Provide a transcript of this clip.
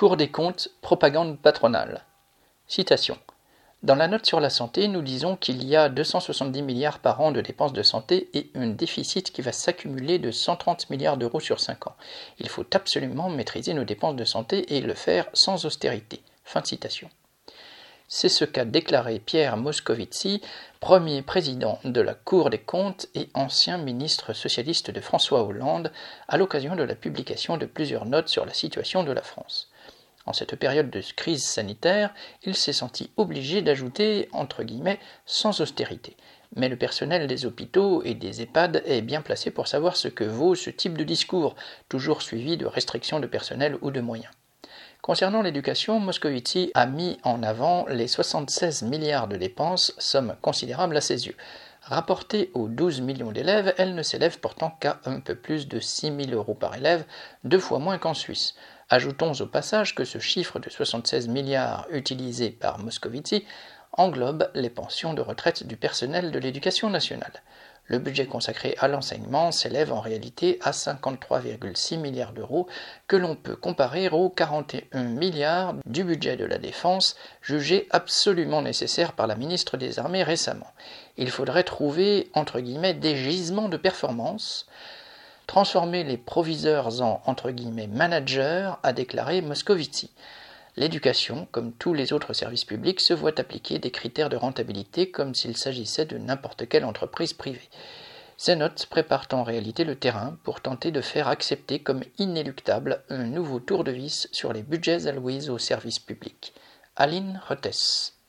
Cour des comptes, propagande patronale. Citation. Dans la note sur la santé, nous disons qu'il y a 270 milliards par an de dépenses de santé et un déficit qui va s'accumuler de 130 milliards d'euros sur 5 ans. Il faut absolument maîtriser nos dépenses de santé et le faire sans austérité. Fin de citation. C'est ce qu'a déclaré Pierre Moscovici, premier président de la Cour des comptes et ancien ministre socialiste de François Hollande, à l'occasion de la publication de plusieurs notes sur la situation de la France. En cette période de crise sanitaire, il s'est senti obligé d'ajouter entre guillemets sans austérité. Mais le personnel des hôpitaux et des EHPAD est bien placé pour savoir ce que vaut ce type de discours, toujours suivi de restrictions de personnel ou de moyens. Concernant l'éducation, Moscovici a mis en avant les 76 milliards de dépenses, somme considérable à ses yeux. Rapportée aux 12 millions d'élèves, elle ne s'élève pourtant qu'à un peu plus de 6 000 euros par élève, deux fois moins qu'en Suisse. Ajoutons au passage que ce chiffre de 76 milliards utilisé par Moscovici englobe les pensions de retraite du personnel de l'éducation nationale. Le budget consacré à l'enseignement s'élève en réalité à 53,6 milliards d'euros que l'on peut comparer aux 41 milliards du budget de la défense jugé absolument nécessaire par la ministre des Armées récemment. Il faudrait trouver entre guillemets des gisements de performance transformer les proviseurs en managers, a déclaré Moscovici. L'éducation, comme tous les autres services publics, se voit appliquer des critères de rentabilité comme s'il s'agissait de n'importe quelle entreprise privée. Ces notes préparent en réalité le terrain pour tenter de faire accepter comme inéluctable un nouveau tour de vis sur les budgets alloués aux services publics. Aline Retes.